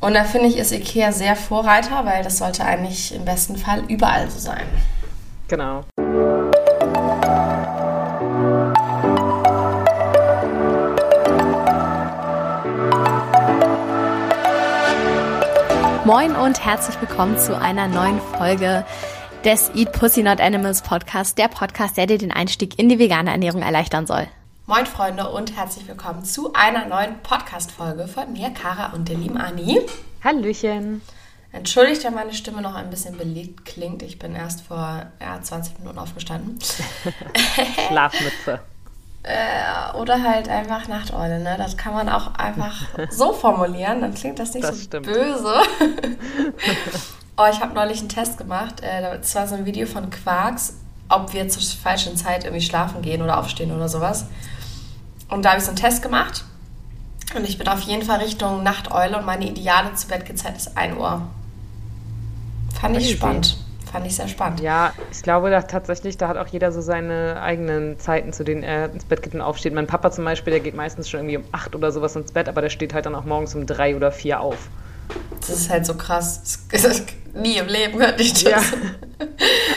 Und da finde ich, ist Ikea sehr Vorreiter, weil das sollte eigentlich im besten Fall überall so sein. Genau. Moin und herzlich willkommen zu einer neuen Folge des Eat Pussy Not Animals Podcast, der Podcast, der dir den Einstieg in die vegane Ernährung erleichtern soll. Moin Freunde und herzlich willkommen zu einer neuen Podcast-Folge von mir, Kara und der lieben Anni. Hallöchen. Entschuldigt, wenn meine Stimme noch ein bisschen belegt klingt. Ich bin erst vor ja, 20 Minuten aufgestanden. Schlafmütze. äh, oder halt einfach Nachteule, ne? Das kann man auch einfach so formulieren, dann klingt das nicht Das so stimmt. böse. oh, ich habe neulich einen Test gemacht. Äh, das war so ein Video von Quarks, ob wir zur falschen Zeit irgendwie schlafen gehen oder aufstehen oder sowas. Und da habe ich so einen Test gemacht. Und ich bin auf jeden Fall Richtung Nachteule und meine ideale zu Bett Zeit ist 1 Uhr. Fand ich spannend. Fand ich sehr spannend. Ja, ich glaube da tatsächlich, da hat auch jeder so seine eigenen Zeiten, zu denen er ins Bett geht und aufsteht. Mein Papa zum Beispiel, der geht meistens schon irgendwie um acht oder sowas ins Bett, aber der steht halt dann auch morgens um drei oder vier auf. Das ist halt so krass. Nie im Leben könnte ich das. Ja.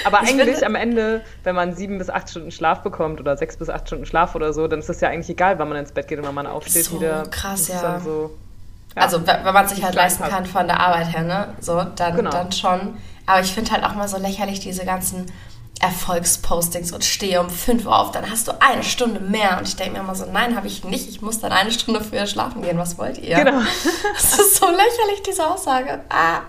Aber Ich eigentlich finde- am Ende, wenn man sieben bis acht Stunden Schlaf bekommt oder sechs bis acht Stunden Schlaf oder so, dann ist es ja eigentlich egal, wann man ins Bett geht und wann man aufsteht So wieder. krass, ja. So, ja. Also, wenn man sich halt leisten kann von der Arbeit her, ne? So, dann, Genau. dann schon. Aber ich finde halt auch mal so lächerlich diese ganzen Erfolgspostings und stehe um 5 Uhr auf, dann hast du eine Stunde mehr. Und ich denke mir immer so, nein, habe ich nicht. Ich muss dann eine Stunde früher schlafen gehen. Was wollt ihr? Genau. Das ist so lächerlich, diese Aussage. Ah.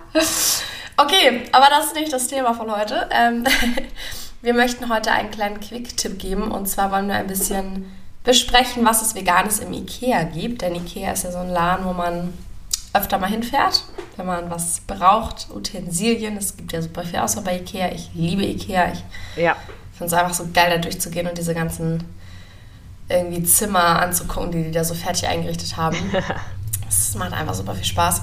Okay, aber das ist nicht das Thema von heute. Ähm, wir möchten heute einen kleinen Quick-Tipp geben. Und zwar wollen wir ein bisschen besprechen, was es Veganes im Ikea gibt. Denn Ikea ist ja so ein Laden, wo man öfter mal hinfährt, wenn man was braucht. Utensilien, es gibt ja super viel Auswahl bei Ikea. Ich liebe Ikea. Ich ja. finde es einfach so geil, da durchzugehen und diese ganzen irgendwie Zimmer anzugucken, die die da so fertig eingerichtet haben. Das macht einfach super viel Spaß.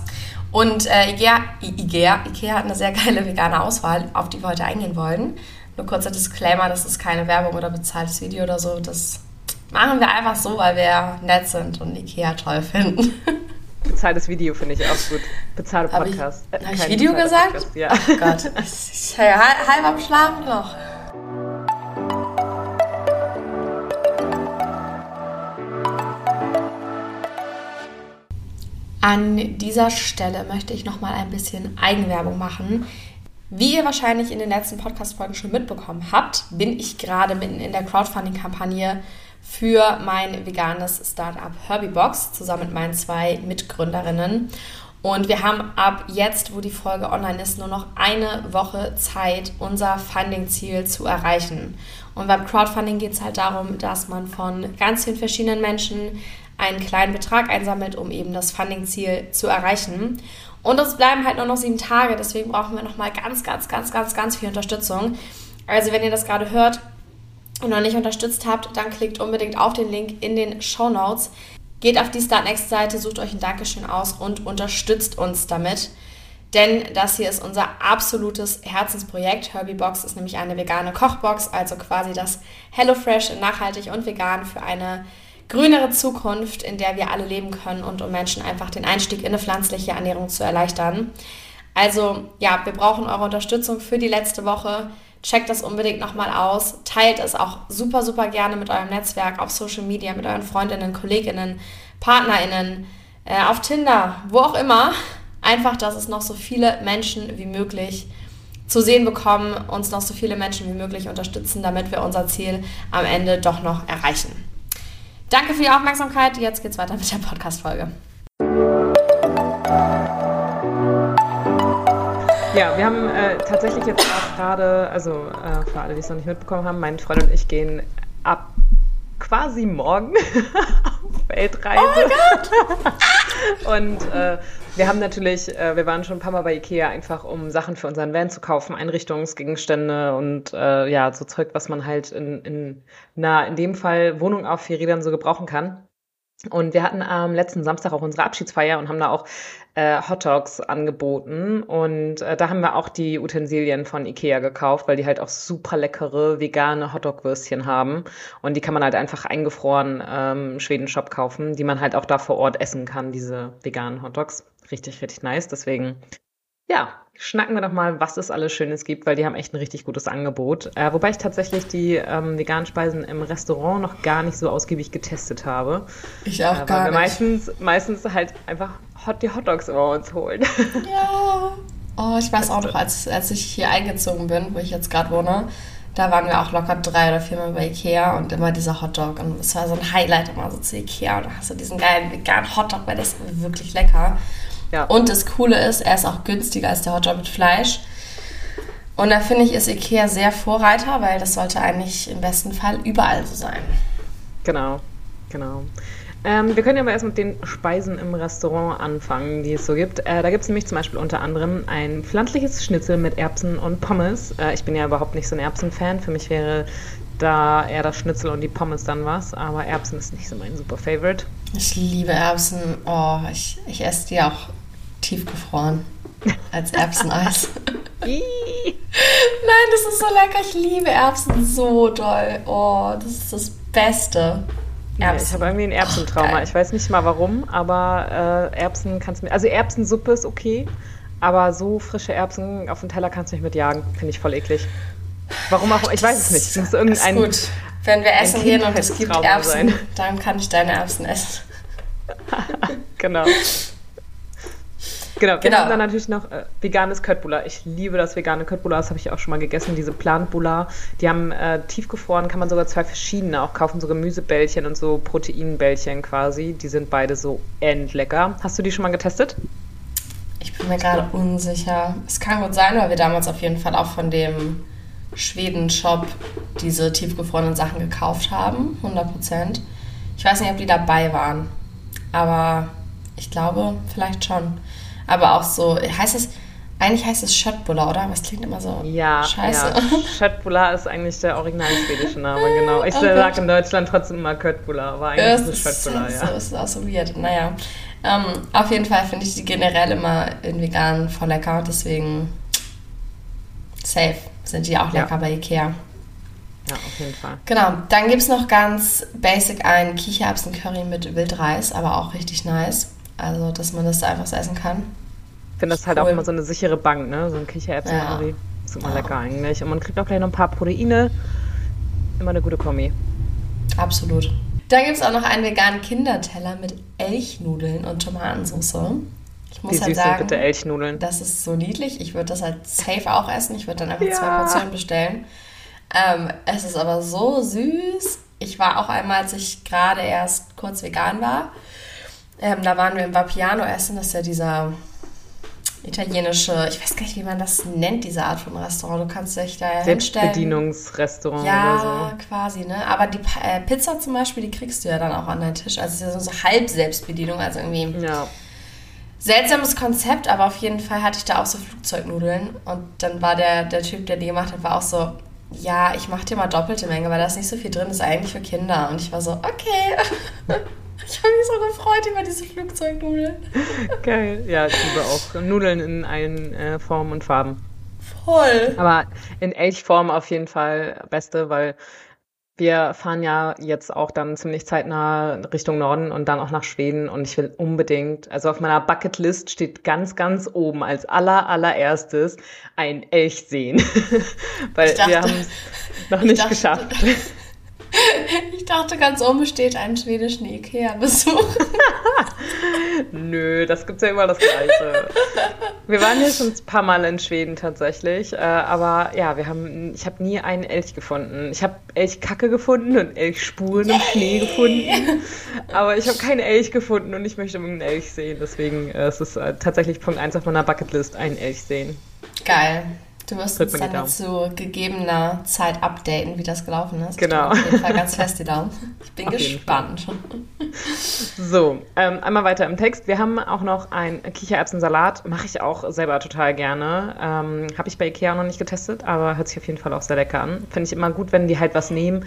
Und äh, Ikea, Ikea, Ikea hat eine sehr geile vegane Auswahl, auf die wir heute eingehen wollen. Nur kurzer Disclaimer, das ist keine Werbung oder bezahltes Video oder so. Das machen wir einfach so, weil wir nett sind und Ikea toll finden. Bezahltes Video finde ich auch gut. Bezahlter Habe ich, Podcast. hab ich kein Video gesagt? Podcast, Ja. Oh Gott, ich, ich, halb am Schlafen noch. An dieser Stelle möchte ich noch mal ein bisschen Eigenwerbung machen. Wie ihr wahrscheinlich in den letzten Podcast-Folgen schon mitbekommen habt, bin ich gerade mitten in der Crowdfunding-Kampagne für mein veganes Startup Herbiebox zusammen mit meinen zwei Mitgründerinnen. Und wir haben ab jetzt, wo die Folge online ist, nur noch eine Woche Zeit, unser Funding-Ziel zu erreichen. Und beim Crowdfunding geht es halt darum, dass man von ganz vielen verschiedenen Menschen einen kleinen Betrag einsammelt, um eben das Funding-Ziel zu erreichen. Und es bleiben halt nur noch sieben Tage, deswegen brauchen wir nochmal ganz, ganz, ganz, ganz, ganz viel Unterstützung. Also wenn ihr das gerade hört und noch nicht unterstützt habt, dann klickt unbedingt auf den Link in den Show Notes. Geht auf die Start Next Seite, sucht euch ein Dankeschön aus und unterstützt uns damit. Denn das hier ist unser absolutes Herzensprojekt. Herbiebox ist nämlich eine vegane Kochbox, also quasi das HelloFresh nachhaltig und vegan für eine grünere Zukunft, in der wir alle leben können und um Menschen einfach den Einstieg in eine pflanzliche Ernährung zu erleichtern. Also ja, wir brauchen eure Unterstützung für die letzte Woche. Checkt das unbedingt nochmal aus. Teilt es auch super, super gerne mit eurem Netzwerk auf Social Media, mit euren Freundinnen, Kolleginnen, PartnerInnen, äh, auf Tinder, wo auch immer. Einfach, dass es noch so viele Menschen wie möglich zu sehen bekommen, uns noch so viele Menschen wie möglich unterstützen, damit wir unser Ziel am Ende doch noch erreichen. Danke für die Aufmerksamkeit. Jetzt geht's weiter mit der Podcast-Folge. Ja, wir haben äh, tatsächlich jetzt auch gerade, also äh, für alle, die es noch nicht mitbekommen haben, mein Freund und ich gehen ab quasi morgen auf Weltreise. Oh und äh, wir haben natürlich, äh, wir waren schon ein paar Mal bei Ikea, einfach um Sachen für unseren Van zu kaufen, Einrichtungsgegenstände und äh, ja, so Zeug, was man halt in, in einer, in dem Fall Wohnung auf vier Rädern so gebrauchen kann. Und wir hatten am letzten Samstag auch unsere Abschiedsfeier und haben da auch äh, Hot Dogs angeboten. Und äh, da haben wir auch die Utensilien von Ikea gekauft, weil die halt auch super leckere vegane Hotdog-Würstchen haben. Und die kann man halt einfach eingefroren ähm, Schweden-Shop kaufen, die man halt auch da vor Ort essen kann, diese veganen Hotdogs. Richtig, richtig nice. Deswegen ja, schnacken wir doch mal, was es alles Schönes gibt, weil die haben echt ein richtig gutes Angebot. Äh, wobei ich tatsächlich die ähm, veganen Speisen im Restaurant noch gar nicht so ausgiebig getestet habe. Ich auch äh, gar weil wir nicht. meistens, meistens halt einfach hot, die Hotdogs immer uns holen. Ja. Oh, ich weiß auch noch, als, als ich hier eingezogen bin, wo ich jetzt gerade wohne, da waren wir auch locker drei oder viermal bei Ikea und immer dieser Hotdog. Und es war so ein Highlight immer so zu Ikea. Und da hast du diesen geilen veganen Hotdog, weil der ist wirklich lecker. Ja. Und das Coole ist, er ist auch günstiger als der Hotdog mit Fleisch. Und da finde ich, ist Ikea sehr Vorreiter, weil das sollte eigentlich im besten Fall überall so sein. Genau, genau. Ähm, wir können ja aber erst mit den Speisen im Restaurant anfangen, die es so gibt. Äh, da gibt es nämlich zum Beispiel unter anderem ein pflanzliches Schnitzel mit Erbsen und Pommes. Äh, ich bin ja überhaupt nicht so ein Erbsenfan. Für mich wäre da eher das Schnitzel und die Pommes dann was. Aber Erbsen ist nicht so mein super Favorite. Ich liebe Erbsen. Oh, ich, ich esse die auch tiefgefroren als Erbseneis. Nein, das ist so lecker. Ich liebe Erbsen so doll. Oh, das ist das Beste. Ja, ich habe irgendwie ein Erbsentrauma. geil. ich weiß nicht mal warum, aber äh, Erbsen kannst du mir. Also Erbsensuppe ist okay, aber so frische Erbsen auf den Teller kannst du nicht mitjagen. Finde ich voll eklig. Warum auch? Ich weiß es nicht. Es muss irgendein. ist gut. Wenn wir essen gehen und es gibt Erbsen, sein. dann kann ich deine Erbsen essen. Genau. Genau, wir Genau. haben dann natürlich noch äh, veganes Köttbullar. Ich liebe das vegane Köttbullar, das habe ich auch schon mal gegessen. Diese Plantbullar, die haben äh, tiefgefroren, kann man sogar zwei verschiedene auch kaufen, so Gemüsebällchen und so Proteinbällchen quasi. Die sind beide so endlecker. Hast du die schon mal getestet? Ich bin mir gerade unsicher. Es kann gut sein, weil wir damals auf jeden Fall auch von dem Schweden-Shop diese tiefgefrorenen Sachen gekauft haben. 100%. Ich weiß nicht, ob die dabei waren. Aber ich glaube, vielleicht schon. Aber auch so, heißt es, eigentlich heißt es Schöttbuller, oder? Aber es klingt immer so Ja, scheiße. ja. Köttbullar ist eigentlich der original schwedische Name, genau. Ich Oh sage in Deutschland trotzdem immer Köttbullar, aber eigentlich Ja, ist es so, ja. es ist auch so weird. Naja. Ähm, auf jeden Fall finde ich die generell immer in vegan voll lecker. Deswegen safe sind die auch Ja. lecker bei Ikea. Ja, auf jeden Fall. Genau, dann gibt es noch ganz basic ein Kichererbsen-Curry mit Wildreis, aber auch richtig nice. Also, dass man das da einfach so essen kann. Ich finde das halt auch Cool. immer so eine sichere Bank, ne? So ein Kichererbsen-Curry. Ja. Ist immer Ja. lecker eigentlich. Und man kriegt auch gleich noch ein paar Proteine. Immer eine gute Kombi. Absolut. Dann gibt es auch noch einen veganen Kinderteller mit Elchnudeln und Tomatensauce. Ich muss Wie halt süß sagen, bitte Elchnudeln. das ist so niedlich. Ich würde das halt safe auch essen. Ich würde dann einfach Ja. zwei Portionen bestellen. Ähm, es ist aber so süß. Ich war auch einmal, als ich gerade erst kurz vegan war, ähm, da waren wir im Vapiano essen. Das ist ja dieser italienische, ich weiß gar nicht, wie man das nennt, diese Art von Restaurant. Du kannst dich da. Selbstbedienungsrestaurant Ja, oder quasi, ne? Aber die äh, Pizza zum Beispiel, die kriegst du ja dann auch an deinen Tisch. Also es ist ja so, so halb Selbstbedienung, also irgendwie so. Ja. seltsames Konzept, aber auf jeden Fall hatte ich da auch so Flugzeugnudeln. Und dann war der, der Typ, der die gemacht hat, war auch so, ja, ich mache dir mal doppelte Menge, weil da ist nicht so viel drin, ist eigentlich für Kinder. Und ich war so, okay. ich habe mich so gefreut über diese Flugzeugnudeln. Geil. Ja, ich liebe auch Nudeln in allen äh, Formen und Farben. Voll. Aber in Elchform auf jeden Fall beste, weil wir fahren ja jetzt auch dann ziemlich zeitnah Richtung Norden und dann auch nach Schweden und ich will unbedingt, also auf meiner Bucketlist steht ganz, ganz oben als aller, allererstes ein Elch sehen. weil dachte- wir haben es noch ich nicht dachte- geschafft. Ich dachte, ganz oben steht einen schwedischen Ikea-Besuch. Nö, das gibt's ja immer das Gleiche. Wir waren ja schon ein paar Mal in Schweden tatsächlich, äh, aber ja, wir haben, ich habe nie einen Elch gefunden. Ich habe Elchkacke gefunden und Elchspuren im Schnee gefunden, aber ich habe keinen Elch gefunden und ich möchte einen Elch sehen. Deswegen äh, es ist äh, tatsächlich Punkt 1 auf meiner Bucketlist, einen Elch sehen. Geil. Du wirst uns dann zu gegebener Zeit updaten, wie das gelaufen ist. Genau. Ich Auf jeden Fall ganz fest die Daumen. Ich bin Auf gespannt. So, ähm, einmal weiter im Text. Wir haben auch noch einen Kichererbsensalat. Mache ich auch selber total gerne. Ähm, Habe ich bei Ikea noch nicht getestet, aber hört sich auf jeden Fall auch sehr lecker an. Finde ich immer gut, wenn die halt was nehmen,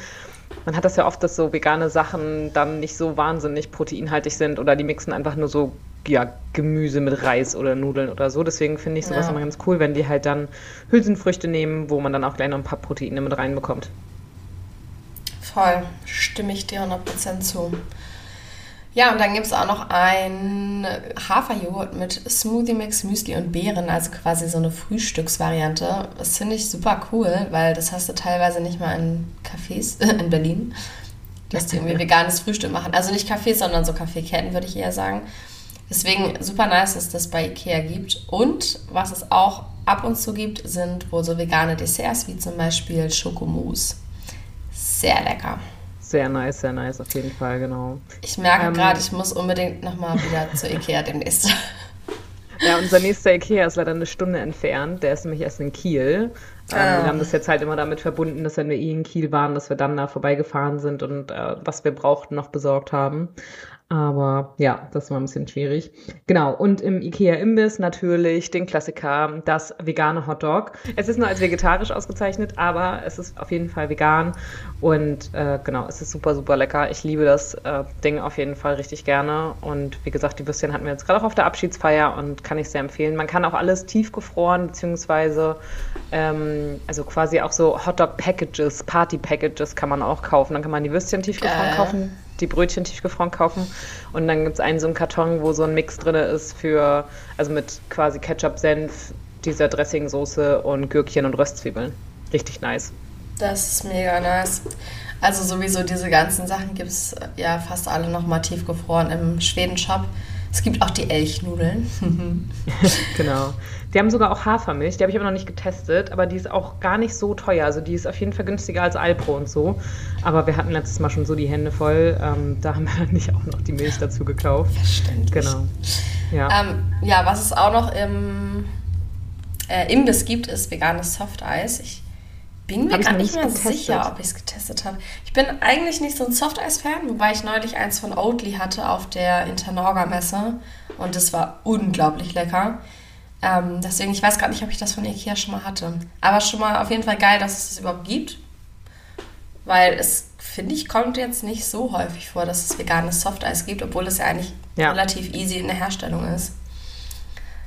man hat das ja oft, dass so vegane Sachen dann nicht so wahnsinnig proteinhaltig sind oder die mixen einfach nur so ja, Gemüse mit Reis oder Nudeln oder so. Deswegen finde ich sowas ja. immer ganz cool, wenn die halt dann Hülsenfrüchte nehmen, wo man dann auch gleich noch ein paar Proteine mit reinbekommt. Voll, stimme ich dir 100% zu. Ja, und dann gibt es auch noch ein Haferjoghurt mit Smoothie Mix, Müsli und Beeren, also quasi so eine Frühstücksvariante. Das finde ich super cool, weil das hast du teilweise nicht mal in Cafés in Berlin, dass die irgendwie veganes Frühstück machen. Also nicht Cafés, sondern so Kaffeeketten, würde ich eher sagen. Deswegen super nice, dass das bei Ikea gibt. Und was es auch ab und zu gibt, sind wohl so vegane Desserts, wie zum Beispiel Schokomousse. Sehr lecker. Sehr nice, sehr nice, auf jeden Fall, genau. Ich merke ähm, gerade, ich muss unbedingt nochmal wieder zu Ikea demnächst. Ja, unser nächster Ikea ist leider eine Stunde entfernt. Der ist nämlich erst in Kiel. Ähm, ah. Wir haben das jetzt halt immer damit verbunden, dass wenn wir eh in Kiel waren, dass wir dann da vorbeigefahren sind und äh, was wir brauchten noch besorgt haben. Aber ja, das war ein bisschen schwierig. Genau, und im IKEA-Imbiss natürlich den Klassiker, das vegane Hotdog. Es ist nur als vegetarisch ausgezeichnet, aber es ist auf jeden Fall vegan. Und äh, genau, es ist super, super lecker. Ich liebe das äh, Ding auf jeden Fall richtig gerne. Und wie gesagt, die Würstchen hatten wir jetzt gerade auch auf der Abschiedsfeier und kann ich sehr empfehlen. Man kann auch alles tiefgefroren, beziehungsweise ähm, also quasi auch so Hotdog-Packages, Party-Packages kann man auch kaufen. Dann kann man die Würstchen tiefgefroren äh. kaufen die Brötchen tiefgefroren kaufen. Und dann gibt es einen so einen Karton, wo so ein Mix drin ist für, also mit quasi Ketchup, Senf, dieser Dressingsoße und Gürkchen und Röstzwiebeln. Richtig nice. Das ist mega nice. Also sowieso diese ganzen Sachen gibt es ja fast alle nochmal tiefgefroren im Schweden-Shop. Es gibt auch die Elchnudeln. genau. Die haben sogar auch Hafermilch, die habe ich aber noch nicht getestet, aber die ist auch gar nicht so teuer. Also die ist auf jeden Fall günstiger als Alpro und so. Aber wir hatten letztes Mal schon so die Hände voll. Ähm, da haben wir dann nicht auch noch die Milch dazu gekauft. Verständlich. Genau. Ja, ähm, ja was es auch noch im äh, Imbiss gibt, ist veganes Softeis. Ich bin mir gar nicht mehr getestet. sicher, ob ich es getestet habe. Ich bin eigentlich nicht so ein Softeis-Fan, wobei ich neulich eins von Oatly hatte auf der Internorga-Messe und das war unglaublich lecker. Ähm, deswegen, ich weiß gar nicht, ob ich das von Ikea schon mal hatte. Aber schon mal auf jeden Fall geil, dass es das überhaupt gibt. Weil es, finde ich, kommt jetzt nicht so häufig vor, dass es veganes Softeis gibt, obwohl es ja eigentlich ja. relativ easy in der Herstellung ist.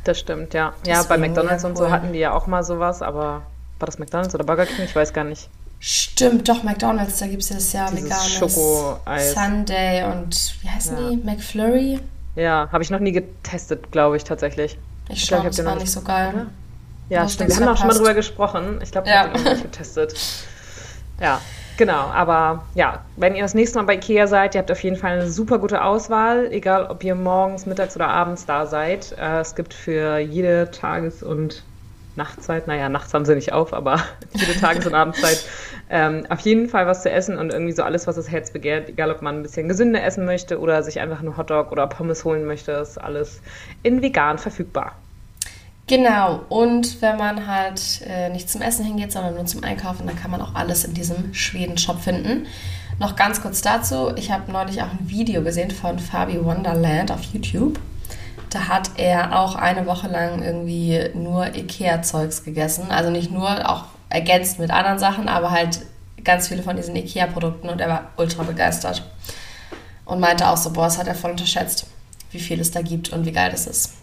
Das stimmt, ja. Deswegen, ja, bei McDonalds und so hatten die ja auch mal sowas, aber war das McDonalds oder Burger King? Ich weiß gar nicht. Stimmt, doch, McDonalds, da gibt es das ja veganes Schoko-Eis. Sunday und wie heißen ja. die? McFlurry? Ja, habe ich noch nie getestet, glaube ich, tatsächlich. Ich, ich glaube, das war nicht so geil. Oder? Ja, stimmt. Wir haben auch schon mal drüber gesprochen. Ich glaube, ich ja. habe den noch nicht getestet. Ja, genau. Aber ja, wenn ihr das nächste Mal bei Ikea seid, ihr habt auf jeden Fall eine super gute Auswahl, egal ob ihr morgens, mittags oder abends da seid. Äh, es gibt für jede Tages- und Nachtzeit, naja, nachts haben sie nicht auf, aber jede Tages- und Abendzeit ähm, auf jeden Fall was zu essen und irgendwie so alles, was das Herz begehrt, egal ob man ein bisschen gesünder essen möchte oder sich einfach nur Hotdog oder Pommes holen möchte, ist alles in vegan verfügbar. Genau, und wenn man halt äh, nicht zum Essen hingeht, sondern nur zum Einkaufen, dann kann man auch alles in diesem Schweden-Shop finden. Noch ganz kurz dazu, ich habe neulich auch ein Video gesehen von Fabi Wonderland auf YouTube. Hat er auch eine Woche lang irgendwie nur Ikea-Zeugs gegessen. Also nicht nur, auch ergänzt mit anderen Sachen, aber halt ganz viele von diesen Ikea-Produkten und er war ultra begeistert. Und meinte auch so, boah, das hat er voll unterschätzt, wie viel es da gibt und wie geil das ist.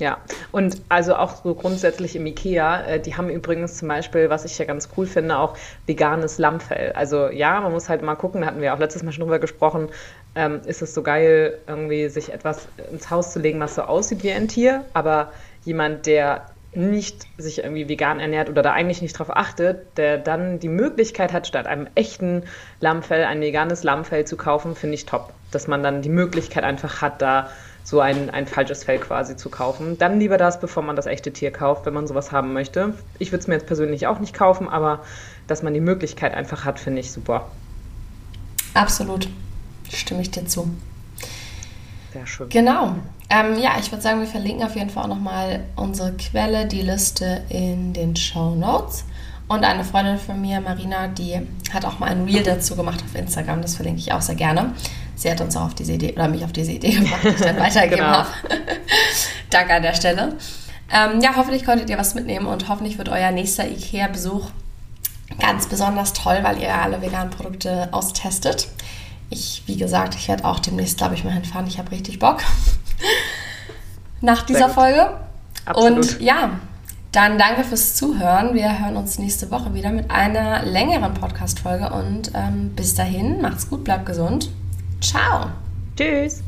Ja, und also auch so grundsätzlich im Ikea, äh, die haben übrigens zum Beispiel, was ich ja ganz cool finde, auch veganes Lammfell. Also ja, man muss halt mal gucken, da hatten wir auch letztes Mal schon drüber gesprochen, ähm, ist es so geil, irgendwie sich etwas ins Haus zu legen, was so aussieht wie ein Tier, aber jemand, der nicht sich irgendwie vegan ernährt oder da eigentlich nicht drauf achtet, der dann die Möglichkeit hat, statt einem echten Lammfell ein veganes Lammfell zu kaufen, finde ich top. Dass man dann die Möglichkeit einfach hat, da so ein, ein falsches Fell quasi zu kaufen. Dann lieber das, bevor man das echte Tier kauft, wenn man sowas haben möchte. Ich würde es mir jetzt persönlich auch nicht kaufen, aber dass man die Möglichkeit einfach hat, finde ich super. Absolut. Stimme ich dir zu. Sehr schön. Genau. Ähm, ja, ich würde sagen, wir verlinken auf jeden Fall auch nochmal unsere Quelle, die Liste in den Show Notes. Und eine Freundin von mir, Marina, die hat auch mal ein Reel dazu gemacht auf Instagram. Das verlinke ich auch sehr gerne. Sie hat uns auch auf diese Idee oder mich auf diese Idee gemacht, die ich dann weitergegeben genau. habe. Danke an der Stelle. Ähm, ja, hoffentlich konntet ihr was mitnehmen und hoffentlich wird euer nächster IKEA-Besuch ganz besonders toll, weil ihr alle veganen Produkte austestet. Ich, wie gesagt, ich werde auch demnächst, glaube ich, mal hinfahren. Ich habe richtig Bock nach dieser Folge. Absolut. Und ja, dann danke fürs Zuhören. Wir hören uns nächste Woche wieder mit einer längeren Podcast-Folge und ähm, bis dahin, macht's gut, bleibt gesund. Ciao. Tschüss.